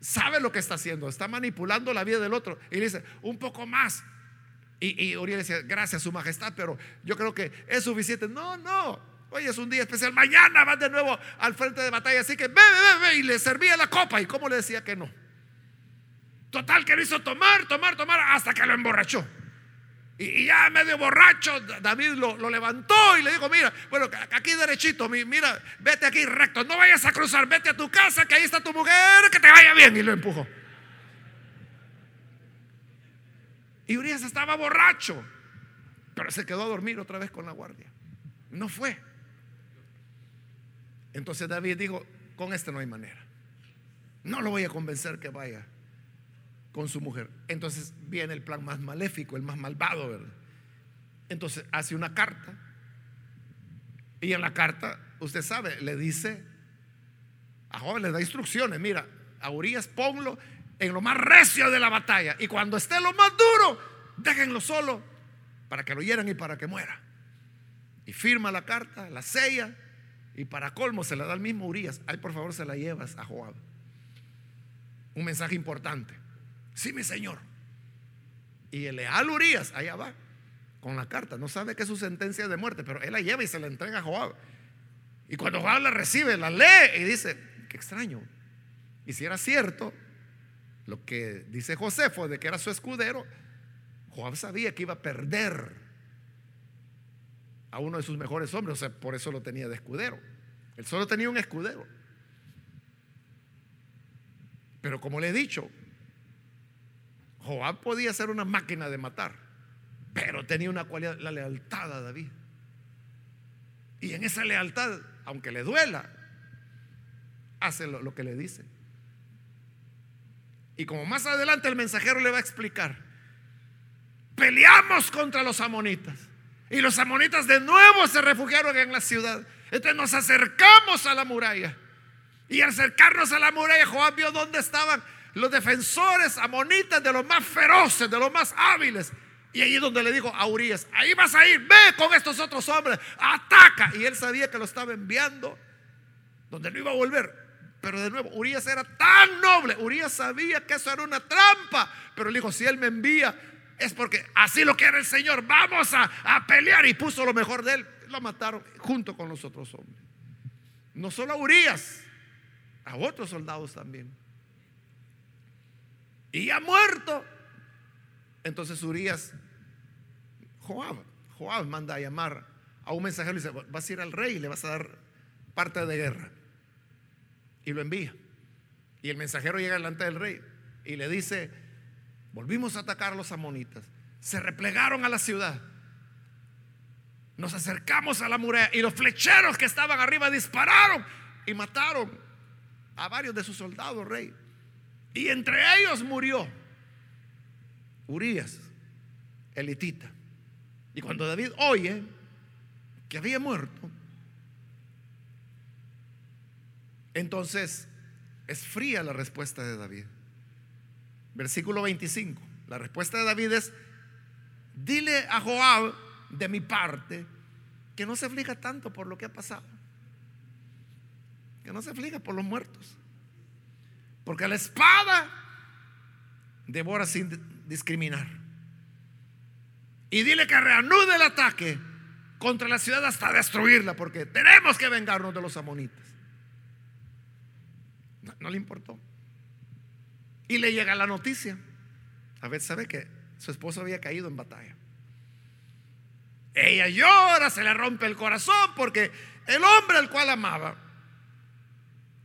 sabe lo que está haciendo. Está manipulando la vida del otro. Y le dice, un poco más. Y, Uriel dice, gracias su majestad, pero yo creo que es suficiente. No, no. Hoy es un día especial. Mañana vas de nuevo al frente de batalla. Así que bebe, bebe. Y le servía la copa. ¿Y cómo le decía que no? Total que lo hizo tomar, tomar, tomar hasta que lo emborrachó. Y, ya medio borracho, David lo, lo, levantó y le dijo, mira, bueno, aquí derechito, mira, vete aquí recto, no vayas a cruzar, vete a tu casa, que ahí está tu mujer, que te vaya bien. Y lo empujó. Y Urias estaba borracho, pero se quedó a dormir otra vez con la guardia. No fue. Entonces David dijo, con este no hay manera. No lo voy a convencer que vaya con su mujer. Entonces viene el plan más maléfico, el más malvado, ¿verdad? Entonces hace una carta. Y en la carta, usted sabe, le dice a joven, le da instrucciones. Mira, a Urias ponlo en lo más recio de la batalla. Y cuando esté lo más duro, déjenlo solo para que lo hieran y para que muera. Y firma la carta, la sella. Y para colmo se la da al mismo Urias. Ay, por favor, se la llevas a Joab. Un mensaje importante. Sí, mi señor. Y el leal Urias, allá va, con la carta. No sabe que es su sentencia de muerte, pero él la lleva y se la entrega a Joab. Y cuando Joab la recibe, la lee y dice, qué extraño. Y si era cierto, lo que dice Josefo de que era su escudero, Joab sabía que iba a perder a uno de sus mejores hombres, o sea, por eso lo tenía de escudero. Él solo tenía un escudero. Pero como le he dicho, Joab podía ser una máquina de matar, pero tenía una cualidad, la lealtad a David. Y en esa lealtad, aunque le duela, hace lo, que le dice. Y como más adelante el mensajero le va a explicar, peleamos contra los amonitas. Y los amonitas de nuevo se refugiaron en la ciudad. Entonces nos acercamos a la muralla. Y al acercarnos a la muralla, Joab vio dónde estaban los defensores amonitas de los más feroces, de los más hábiles. Y allí donde le dijo a Urias, ahí vas a ir, ve con estos otros hombres, ataca. Y él sabía que lo estaba enviando donde no iba a volver. Pero de nuevo, Urias era tan noble. Urias sabía que eso era una trampa. Pero le dijo, si él me envía, es porque así lo quiere el Señor. Vamos a, a pelear. Y puso lo mejor de él. Lo mataron junto con los otros hombres. No solo a Urias, a otros soldados también y ha muerto. Entonces Urias, Joab, Joab manda a llamar a un mensajero y dice, vas a ir al rey y le vas a dar parte de guerra. Y lo envía. Y el mensajero llega delante del rey y le dice, volvimos a atacar a los amonitas. Se replegaron a la ciudad. Nos acercamos a la muralla y los flecheros que estaban arriba dispararon y mataron a varios de sus soldados, rey. Y entre ellos murió Urias, elitita. Y cuando David oye que había muerto, entonces es fría la respuesta de David. Versículo 25. La respuesta de David es, dile a Joab de mi parte que no se aflija tanto por lo que ha pasado. Que no se aflija por los muertos. Porque la espada devora sin discriminar. Y dile que reanude el ataque contra la ciudad hasta destruirla, porque tenemos que vengarnos de los amonitas. No, le importó. Y le llega la noticia. A ver, sabe que su esposo había caído en batalla. Ella llora, se le rompe el corazón porque el hombre al cual amaba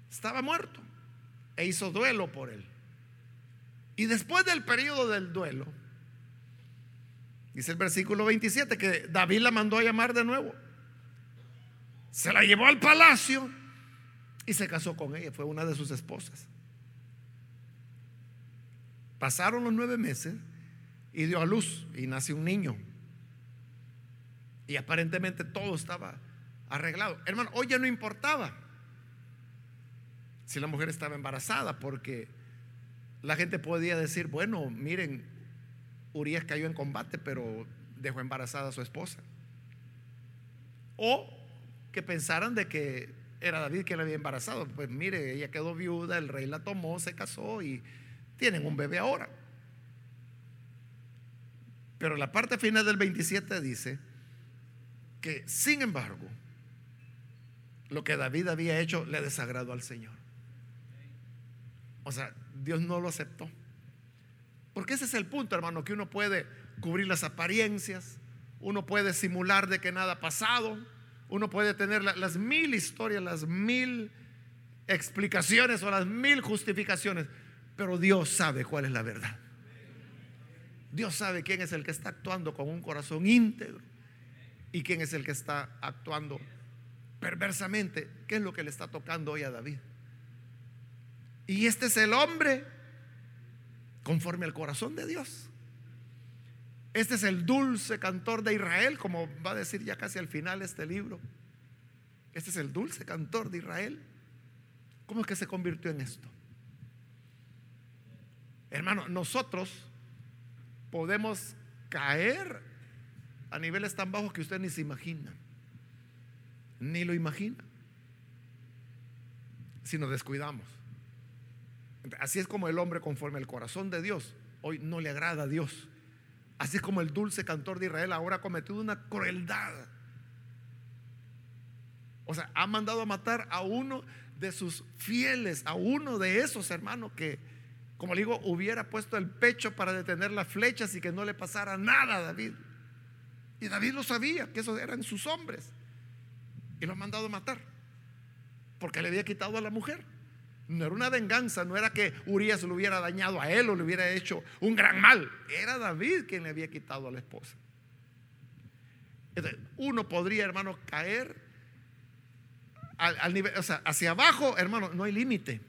estaba muerto e hizo duelo por él. Y después del periodo del duelo, dice el versículo 27 que David la mandó a llamar de nuevo. Se la llevó al palacio y se casó con ella, fue una de sus esposas. Pasaron los nueve meses y dio a luz y nació un niño. Y aparentemente todo estaba arreglado. Hermano, hoy ya no importaba si la mujer estaba embarazada, porque la gente podía decir, bueno, miren, Urias cayó en combate, pero dejó embarazada a su esposa. O que pensaran de que era David quien la había embarazado. Pues mire, ella quedó viuda, el rey la tomó, se casó y tienen un bebé ahora. Pero la parte final del 27 dice que, sin embargo, lo que David había hecho le desagradó al Señor. O sea, Dios no lo aceptó. Porque ese es el punto, hermano, que uno puede cubrir las apariencias, uno puede simular de que nada ha pasado, uno puede tener las mil historias, las mil explicaciones o las mil justificaciones, pero Dios sabe cuál es la verdad. Dios sabe quién es el que está actuando con un corazón íntegro y quién es el que está actuando perversamente. ¿Qué es lo que le está tocando hoy a David? Y este es el hombre conforme al corazón de Dios. Este es el dulce cantor de Israel, como va a decir ya casi al final este libro. Este es el dulce cantor de Israel. ¿Cómo es que se convirtió en esto? Hermano, nosotros podemos caer a niveles tan bajos que usted ni se imagina, ni lo imagina, si nos descuidamos. Así es como el hombre conforme al corazón de Dios hoy no le agrada a Dios. Así es como el dulce cantor de Israel ahora ha cometido una crueldad. O sea, ha mandado a matar a uno de sus fieles, a uno de esos hermanos que, como le digo, hubiera puesto el pecho para detener las flechas y que no le pasara nada a David. Y David lo sabía, que esos eran sus hombres. Y lo ha mandado a matar. Porque le había quitado a la mujer. No era una venganza, no era que Urias lo hubiera dañado a él o le hubiera hecho un gran mal. Era David quien le había quitado a la esposa. uno podría, hermano, caer al, nivel, o sea, hacia abajo, hermano, no hay límite.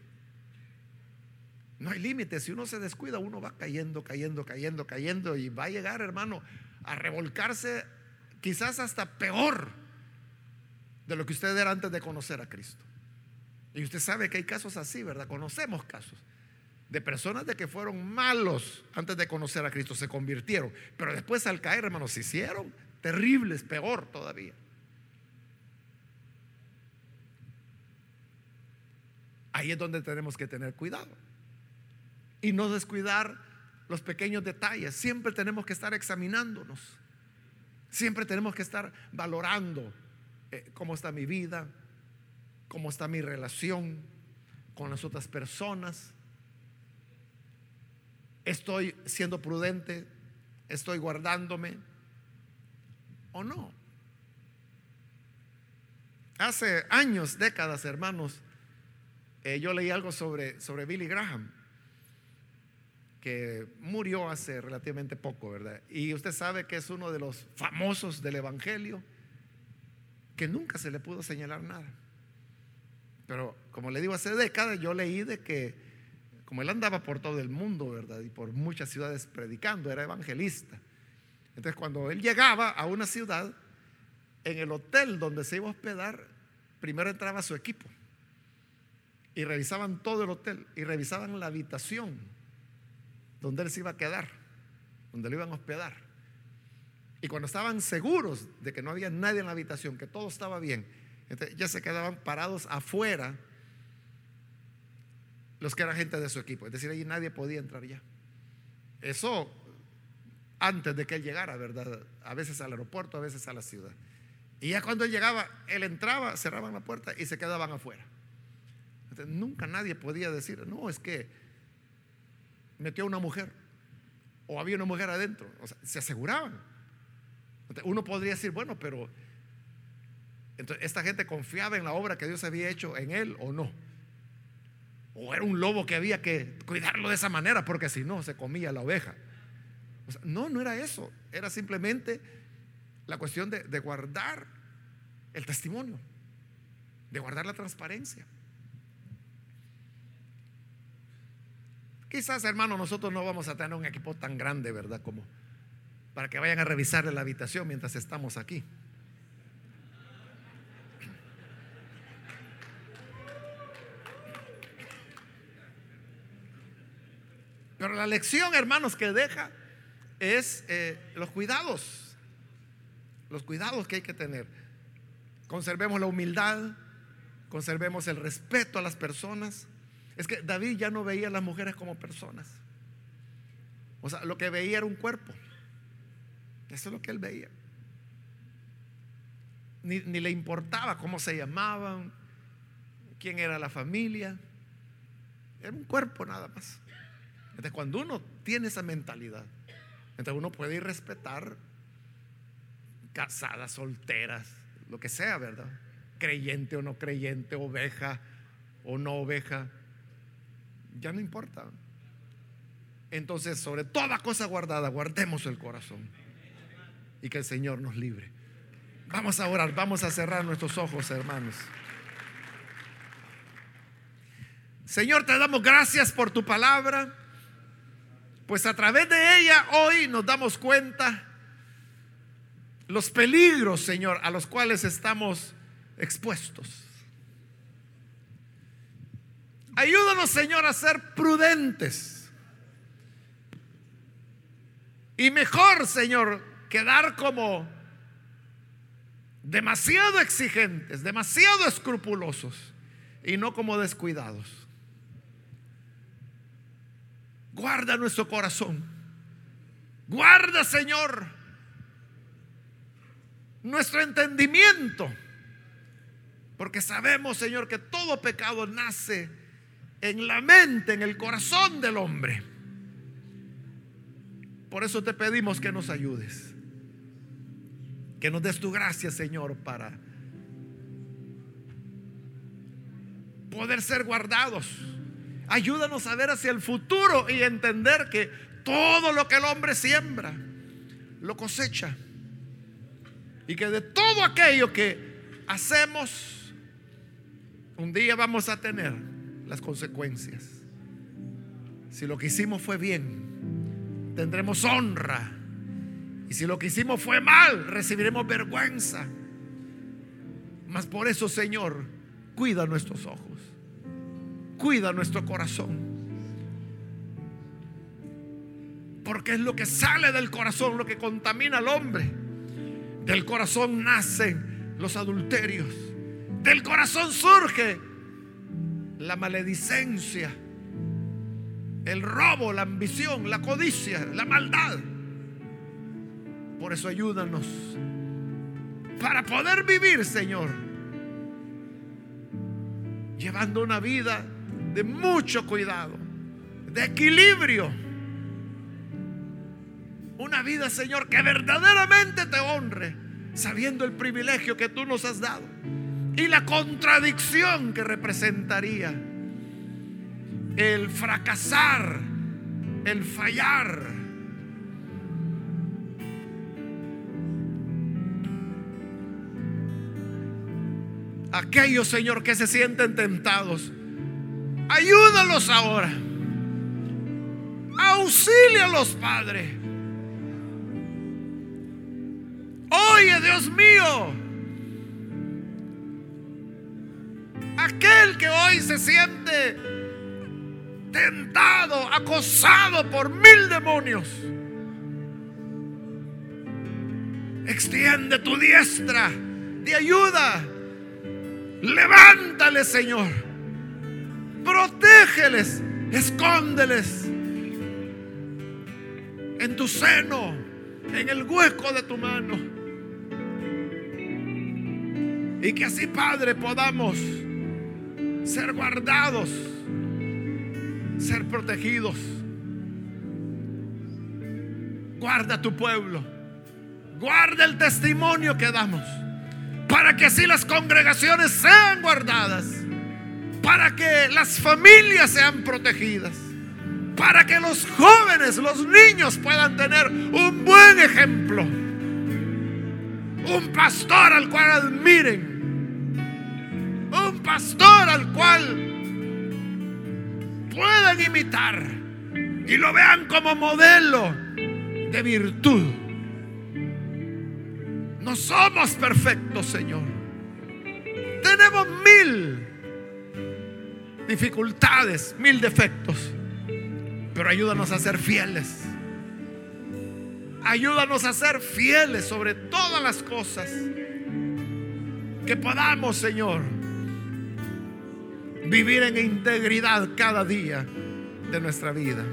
No hay límite. Si uno se descuida, uno va cayendo, cayendo, cayendo, cayendo y va a llegar, hermano, a revolcarse quizás hasta peor de lo que usted era antes de conocer a Cristo. Y usted sabe que hay casos así, ¿verdad? Conocemos casos de personas de que fueron malos antes de conocer a Cristo, se convirtieron, pero después al caer, hermanos, se hicieron terribles, peor todavía. Ahí es donde tenemos que tener cuidado y no descuidar los pequeños detalles. Siempre tenemos que estar examinándonos. Siempre tenemos que estar valorando eh, cómo está mi vida, cómo está mi relación con las otras personas. Estoy siendo prudente, estoy guardándome o no. Hace años, décadas, hermanos, eh, yo leí algo sobre, sobre Billy Graham, que murió hace relativamente poco, ¿verdad? Y usted sabe que es uno de los famosos del Evangelio, que nunca se le pudo señalar nada. Pero como le digo, hace décadas yo leí de que, como él andaba por todo el mundo, ¿verdad? Y por muchas ciudades predicando, era evangelista. Entonces cuando él llegaba a una ciudad, en el hotel donde se iba a hospedar, primero entraba su equipo. Y revisaban todo el hotel y revisaban la habitación donde él se iba a quedar, donde lo iban a hospedar. Y cuando estaban seguros de que no había nadie en la habitación, que todo estaba bien, ya se quedaban parados afuera los que eran gente de su equipo. Es decir, allí nadie podía entrar ya. Eso antes de que él llegara, ¿verdad? A veces al aeropuerto, a veces a la ciudad. Y ya cuando él llegaba, él entraba, cerraban la puerta y se quedaban afuera. nunca nadie podía decir, no, es que metió a una mujer o había una mujer adentro. O sea, se aseguraban. uno podría decir, bueno, pero entonces, esta gente confiaba en la obra que Dios había hecho en él o no. O era un lobo que había que cuidarlo de esa manera porque si no se comía la oveja. no, no era eso. Era simplemente la cuestión de, de guardar el testimonio, de guardar la transparencia. Quizás, hermano, nosotros no vamos a tener un equipo tan grande, ¿verdad? Como para que vayan a revisar la habitación mientras estamos aquí. Pero la lección, hermanos, que deja es eh, los cuidados. Los cuidados que hay que tener. Conservemos la humildad, conservemos el respeto a las personas. Es que David ya no veía a las mujeres como personas. O sea, lo que veía era un cuerpo. Eso es lo que él veía. Ni, ni, le importaba cómo se llamaban, quién era la familia. Era un cuerpo nada más. Entonces, cuando uno tiene esa mentalidad, Entonces uno puede ir respetar casadas, solteras, lo que sea, ¿verdad? Creyente o no creyente, oveja o no oveja, ya no importa. Entonces, sobre toda cosa guardada, guardemos el corazón y que el Señor nos libre. Vamos a orar, vamos a cerrar nuestros ojos, hermanos. Señor, te damos gracias por tu palabra, pues a través de ella hoy nos damos cuenta los peligros, Señor, a los cuales estamos expuestos. Ayúdanos, Señor, a ser prudentes. Y mejor, Señor, quedar como demasiado exigentes, demasiado escrupulosos y no como descuidados. Guarda nuestro corazón. Guarda, Señor, nuestro entendimiento. Porque sabemos, Señor, que todo pecado nace en la mente, en el corazón del hombre. Por eso te pedimos que nos ayudes. Que nos des tu gracia, Señor, para poder ser guardados Ayúdanos a ver hacia el futuro y entender que todo lo que el hombre siembra, lo cosecha. Y que de todo aquello que hacemos, un día vamos a tener las consecuencias. Si lo que hicimos fue bien, tendremos honra. Y si lo que hicimos fue mal, recibiremos vergüenza. Mas por eso, Señor, cuida nuestros ojos cuida nuestro corazón. Porque es lo que sale del corazón, lo que contamina al hombre. Del corazón nacen los adulterios. Del corazón surge la maledicencia, el robo, la ambición, la codicia, la maldad. Por eso ayúdanos para poder vivir, Señor, llevando una vida de mucho cuidado, de equilibrio. Una vida, Señor, que verdaderamente te honre, sabiendo el privilegio que tú nos has dado y la contradicción que representaría el fracasar, el fallar. Aquellos, Señor, que se sienten tentados Ayúdalos ahora. Auxílialos, Padre. Oye, Dios mío. Aquel que hoy se siente tentado, acosado por mil demonios. Extiende tu diestra de ayuda. Levántale, Señor. Protégeles, escóndeles en tu seno, en el hueco de tu mano. Y que así, Padre, podamos ser guardados, ser protegidos. Guarda tu pueblo. Guarda el testimonio que damos. Para que así las congregaciones sean guardadas para que las familias sean protegidas, para que los jóvenes, los niños puedan tener un buen ejemplo, un pastor al cual admiren, un pastor al cual puedan imitar y lo vean como modelo de virtud. No somos perfectos, Señor. Tenemos mil dificultades, mil defectos. Pero ayúdanos a ser fieles. Ayúdanos a ser fieles sobre todas las cosas. Que podamos, Señor, vivir en integridad cada día de nuestra vida.